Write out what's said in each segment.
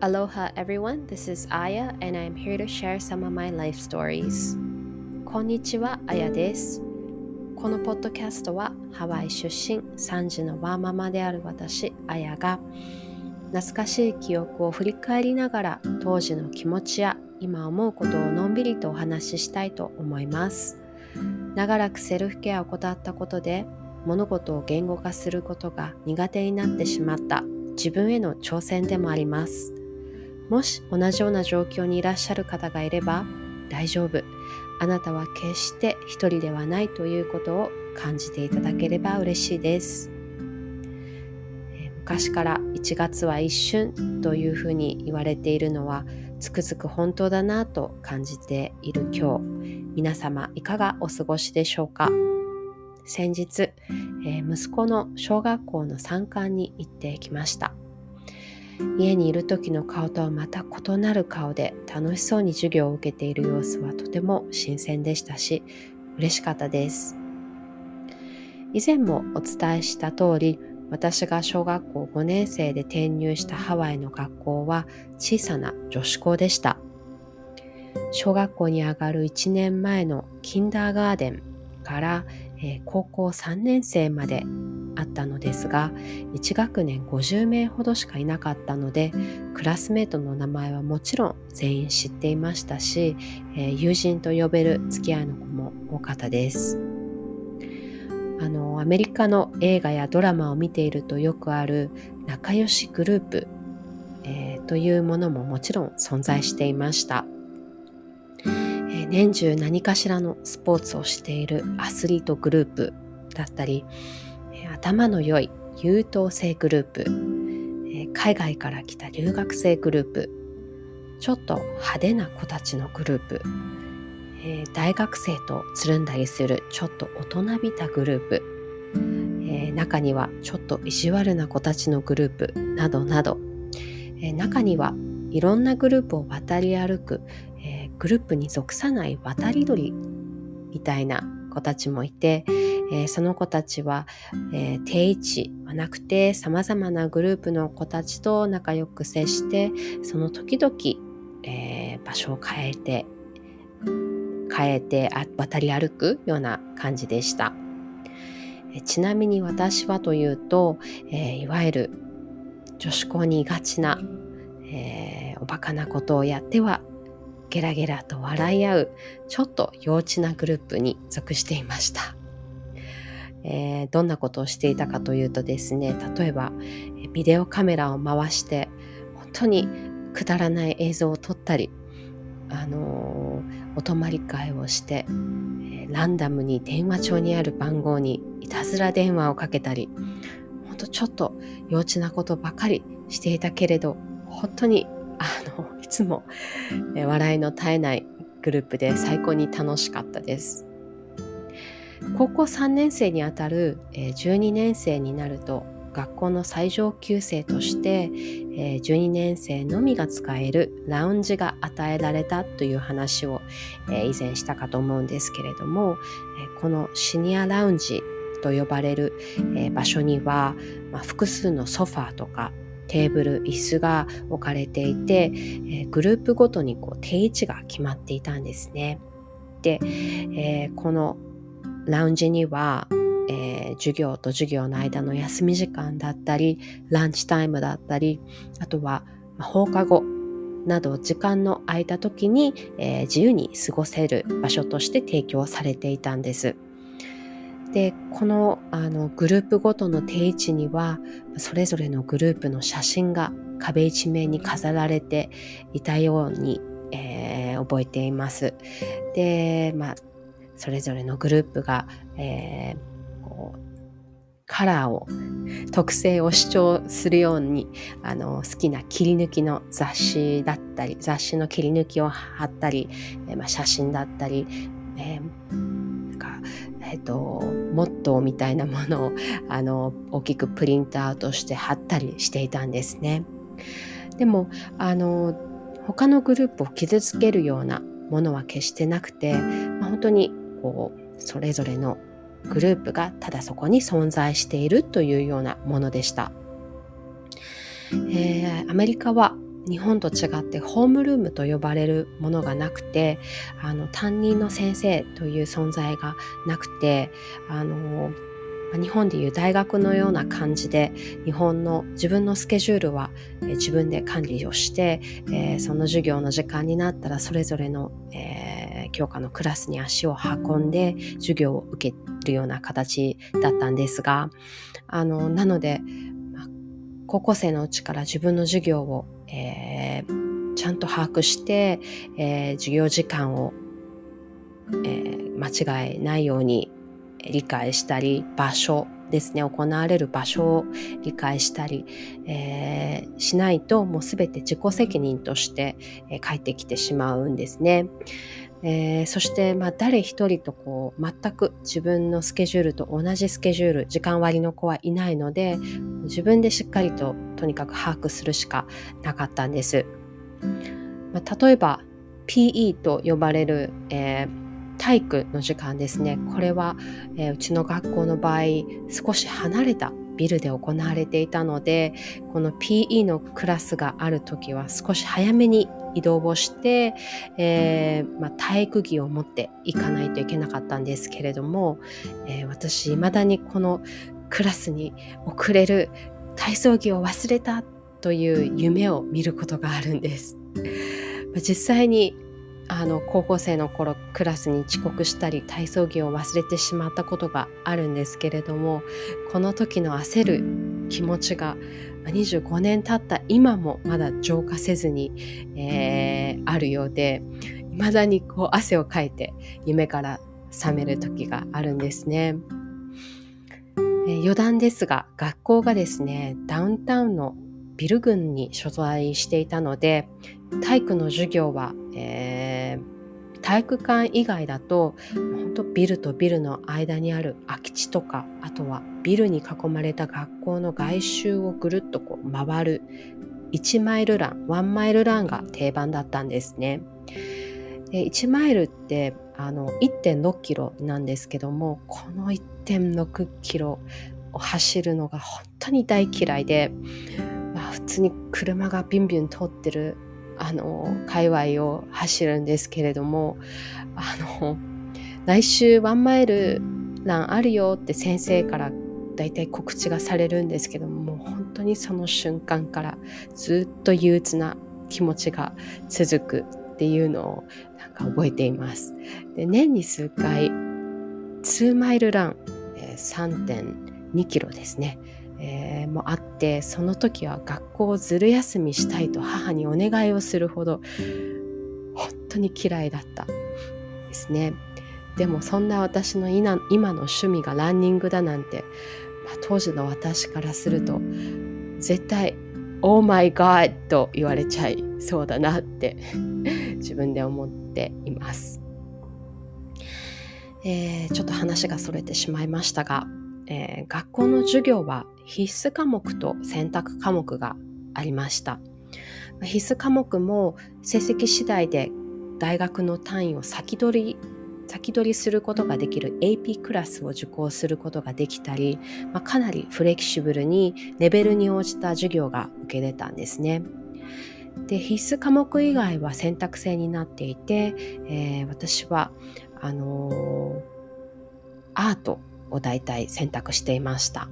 Aloha everyone, this is Aya and I'm here to share some of my life stories. こんにちは、あやです。このポッドキャストはハワイ出身3児のワーママである私、あやが懐かしい記憶を振り返りながら当時の気持ちや今思うことをのんびりとお話ししたいと思います。長らくセルフケアを怠ったことで物事を言語化することが苦手になってしまった自分への挑戦でもあります。もし同じような状況にいらっしゃる方がいれば大丈夫。あなたは決して一人ではないということを感じていただければ嬉しいです。昔から1月は一瞬というふうに言われているのはつくづく本当だなと感じている今日皆様いかがお過ごしでしょうか？先日、えー、息子の小学校の参観に行ってきました家にいる時の顔とはまた異なる顔で楽しそうに授業を受けている様子はとても新鮮でしたし嬉しかったです。以前もお伝えした通り私が小学校5年生で転入したハワイの学校は小さな女子校でした。小学校に上がる1年前のキンダーガーデンから、え、高校3年生まであったのですが1学年50名ほどしかいなかったのでクラスメートの名前はもちろん全員知っていましたし、えー、友人と呼べる付き合いの子も多かったですあのアメリカの映画やドラマを見ているとよくある仲良しグループ、えー、というものももちろん存在していました。年中何かしらのスポーツをしているアスリートグループだったり、頭の良い優等生グループ、海外から来た留学生グループ。ちょっと派手な子たちのグループ、え大学生とつるんだりするちょっと大人びたグループ、え中にはちょっと意地悪な子たちのグループ。などなど、え中にはいろんなグループを渡り歩く、え、グループに属さない渡り鳥みたいな子たちもいて、えー、その子たちは、えー、定位置はなくて様々なグループの子たちと仲良く接してその時々、え場所を変えて変えて渡り歩くような感じでした。ちなみに私はというと、えいわゆる女子校にいがちな、えーおバカなことをやってはゲラゲラと笑い合うちょっと幼稚なグループに属していました。えー、どんなことをしていたかというとですね例えばビデオカメラを回して本当にくだらない映像を撮ったり、あのー、お泊まり会をして、えー、ランダムに電話帳にある番号にいたずら電話をかけたり本当ちょっと幼稚なことばかりしていたけれど本当にあの、いつも、え笑いの絶えないグループで最高に楽しかったです。高校3年生にあたる、え12年生になると学校の最上級生として、え12年生のみが使えるラウンジが与えられたという話を、え以前したかと思うんですけれども、えこのシニアラウンジと呼ばれる、え場所には、まあ、複数のソファーとかテーブル椅子が置かれていて、え、グループごとにこう定位置が決まっていたんですね。で、えー、このラウンジには、えー、授業と授業の間の休み時間だったりランチタイムだったりあとは放課後など時間の空いた時に、えー、自由に過ごせる場所として提供されていたんです。でこのあのグループごとの定位置にはそれぞれのグループの写真が壁一面に飾られていたように、えー、覚えています。で、まあ、それぞれのグループが、えー、こうカラーを特性を主張するようにあの好きな切り抜きの雑誌だったり雑誌の切り抜きを貼ったり、えーまあ、写真だったり、えーえっと、モットーみたいなものを あの大きくプリントアウトして貼ったりしていたんですね。でもあの他のグループを傷つけるようなものは決してなくて、まあ、本当にこうそれぞれのグループがただそこに存在しているというようなものでした。えー、アメリカは日本と違ってホームルームと呼ばれるものがなくてあの担任の先生という存在がなくてあの日本でいう大学のような感じで日本の自分のスケジュールは自分で管理をして、えー、その授業の時間になったらそれぞれの、えー、教科のクラスに足を運んで授業を受けるような形だったんですがあのなので、ま高校生のうちから自分の授業を、えー、ちゃんと把握して、え授業時間を、え間違えないように理解したり場所ですね行われる場所を理解したり、えー、しないともう全て自己責任として、えー、帰ってきてしまうんですね。えー、そして、まあ、誰一人とこう全く自分のスケジュールと同じスケジュール時間割の子はいないので自分でしっかりととにかく把握するしかなかったんです。まあ、例えば PE と呼ばれる、えー体育の時間ですねこれは、えー、うちの学校の場合少し離れたビルで行われていたのでこの PE のクラスがある時は少し早めに移動をして、えー、まあ、体育着を持っていかないといけなかったんですけれども、えー、私未だにこのクラスに遅れる体操着を忘れたという夢を見ることがあるんです。ま実際にあの高校生の頃クラスに遅刻したり体操着を忘れてしまったことがあるんですけれどもこの時の焦る気持ちが25年経った今もまだ浄化せずに、えー、あるようで未だにこう汗をかいて夢から覚める時があるんですね。えー、余談ですが学校がですねダウンタウンのビル群に所在していたので体育の授業は、えー、体育館以外だと本当ビルとビルの間にある空き地とかあとはビルに囲まれた学校の外周をぐるっとこう回る1マイルラン1マイルランが定番だったんですね。で1マイルってあの1.6キロなんですけどもこの1.6キロを走るのが本当に大嫌いで、まあ、普通に車がビュンビュン通ってるあの界隈を走るんですけれどもあの来週ワンマイルランあるよって先生からだいたい告知がされるんですけどももう本当にその瞬間からずっと憂鬱な気持ちが続くっていうのをなんか覚えています。で年に数回2マイルラン、3.2キロですねえー、もあってその時は学校をずる休みしたいと母にお願いをするほど本当に嫌いだったですね。でもそんな私の今の趣味がランニングだなんて、まあ、当時の私からすると絶対「Oh my God」と言われちゃいそうだなって 自分で思っています、えー、ちょっと話がそれてしまいましたがえー、学校の授業は必須科目と選択科目がありました。必須科目も成績次第で大学の単位を先取り先取りすることができる AP クラスを受講することができたり、まあ、かなりフレキシブルにレベルに応じた授業が受けれたんですね。で必須科目以外は選択制になっていて、えー、私はあのー、アートを大体選択していました。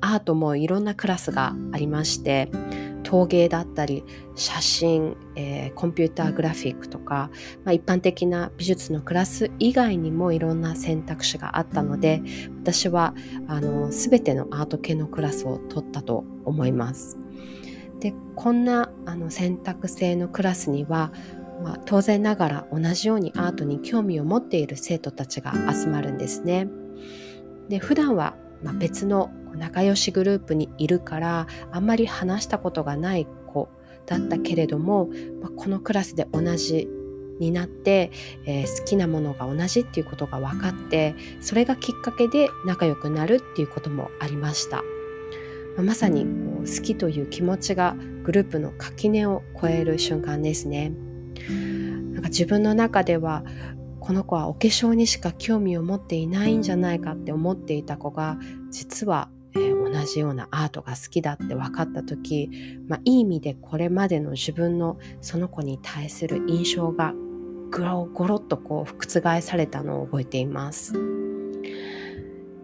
アートもいろんなクラスがありまして陶芸だったり写真、えー、コンピューターグラフィックとか、まあ、一般的な美術のクラス以外にもいろんな選択肢があったので私はあの全てのアート系のクラスを取ったと思います。でこんなあの選択制のクラスには、まあ、当然ながら同じようにアートに興味を持っている生徒たちが集まるんですね。で普段はま別の仲良しグループにいるからあんまり話したことがない子だったけれども、まあ、このクラスで同じになって、えー、好きなものが同じっていうことが分かってそれがきっかけで仲良くなるっていうこともありました。ま、さにこう好きという気持ちがグループの垣根を越える瞬間ですね。なんか自分の中ではこの子はお化粧にしか興味を持っていないんじゃないかって思っていた子が実はえー、同じようなアートが好きだって分かった時、まあ、いい意味でこれまでの自分のその子に対する印象がぐろごろっとこう覆されたのを覚えています。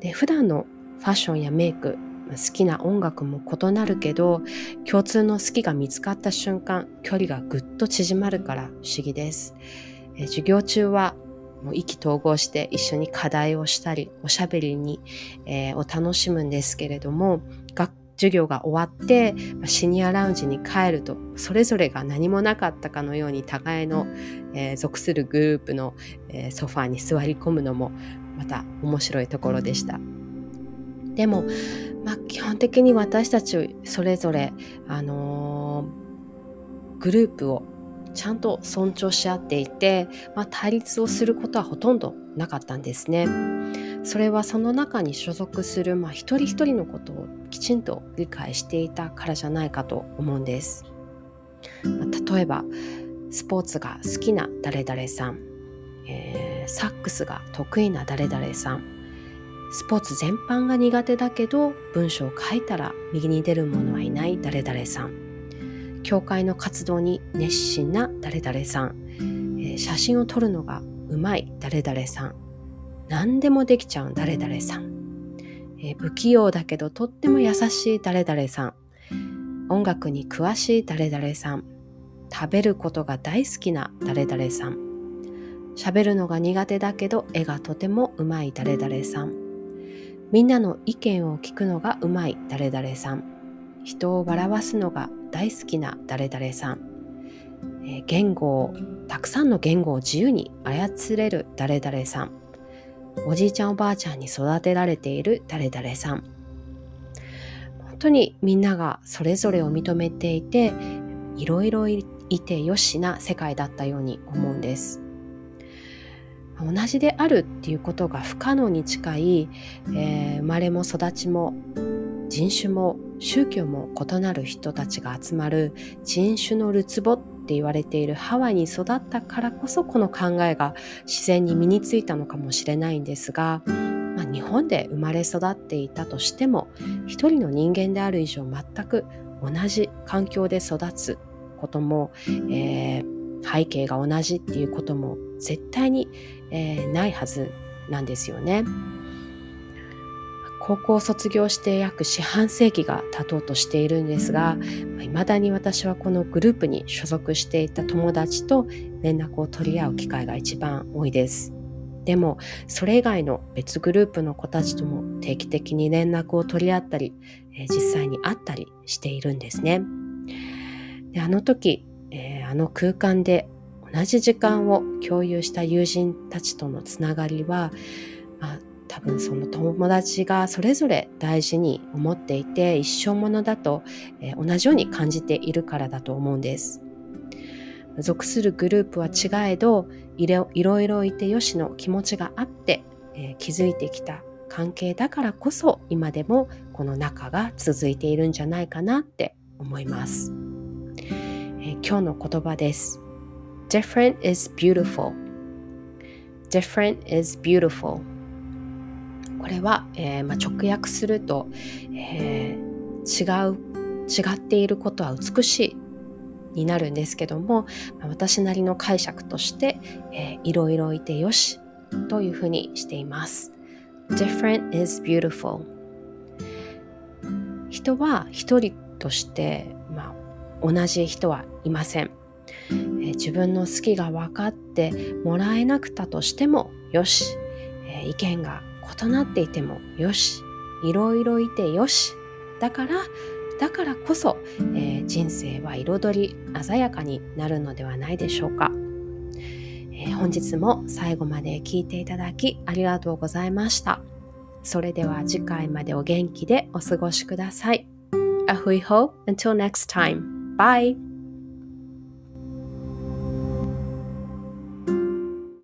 で普段のファッションやメイク好きな音楽も異なるけど共通の好きが見つかった瞬間距離がぐっと縮まるから不思議です。え授業中はもう意気投合して一緒に課題をしたりおしゃべりに、えー、を楽しむんですけれども授業が終わってシニアラウンジに帰るとそれぞれが何もなかったかのように互いの、えー、属するグループの、えー、ソファーに座り込むのもまた面白いところでした。でも、まあ、基本的に私たちそれぞれ、あのー、グループをちゃんと尊重し合っていて、まあ、対立をすることはほとんどなかったんですね。それはその中に所属する、まあ、一人一人のことをきちんと理解していたからじゃないかと思うんです。まあ、例えばスポーツが好きな誰々さん、えー、サックスが得意な誰々さんスポーツ全般が苦手だけど文章を書いたら右に出る者はいない誰々さん教会の活動に熱心な誰々さん、えー、写真を撮るのがうまい誰々さん。何でもできちゃう誰々さん、えー、不器用だけどとっても優しい誰々さん。音楽に詳しい誰々さん。食べることが大好きな誰々さん。喋るのが苦手だけど絵がとてもうまい誰々さん。みんなの意見を聞くのがうまい誰々さん。人を笑わすのが大好きな誰々さん、えー、言語をたくさんの言語を自由に操れる誰々さん。おじいちゃんおばあちゃんに育てられている誰々さん。本当にみんながそれぞれを認めていていろいろいてよしな世界だったように思うんです。同じであるっていうことが不可能に近い、えー、生まれも育ちも人種も宗教も異なる人たちが集まる人種のるつぼって言われているハワイに育ったからこそこの考えが自然に身についたのかもしれないんですが、まあ、日本で生まれ育っていたとしても一人の人間である以上全く同じ環境で育つことも、えー、背景が同じっていうことも絶対に、えー、ないはずなんですよね。高校を卒業して約四半世紀が経とうとしているんですが、いまだに私はこのグループに所属していた友達と連絡を取り合う機会が一番多いです。でも、それ以外の別グループの子たちとも定期的に連絡を取り合ったり、え実際に会ったりしているんですね。であの時、えー、あの空間で同じ時間を共有した友人たちとのつながりは、多分その友達がそれぞれ大事に思っていて一生ものだと、えー、同じように感じているからだと思うんです。属するグループは違えどいろいろいてよしの気持ちがあって、えー、築いてきた関係だからこそ今でもこの仲が続いているんじゃないかなって思います。えー、今日の言葉です。Different is beautiful. Different is beautiful. これは、えー、まあ、直訳すると、えー、違う違っていることは美しいになるんですけども、まあ、私なりの解釈として、えー、いろいろいてよしというふうにしています。Different is beautiful 人は一人として、まあ、同じ人はいません、えー、自分の好きが分かってもらえなくたとしてもよし、えー、意見が異なっていてもよしいろいろいてよし。だからだからこそ、えー、人生は彩り鮮やかになるのではないでしょうか、えー、本日も最後まで聞いていただきありがとうございました。それでは次回までお元気でお過ごしください。A hui ho until next time. Bye.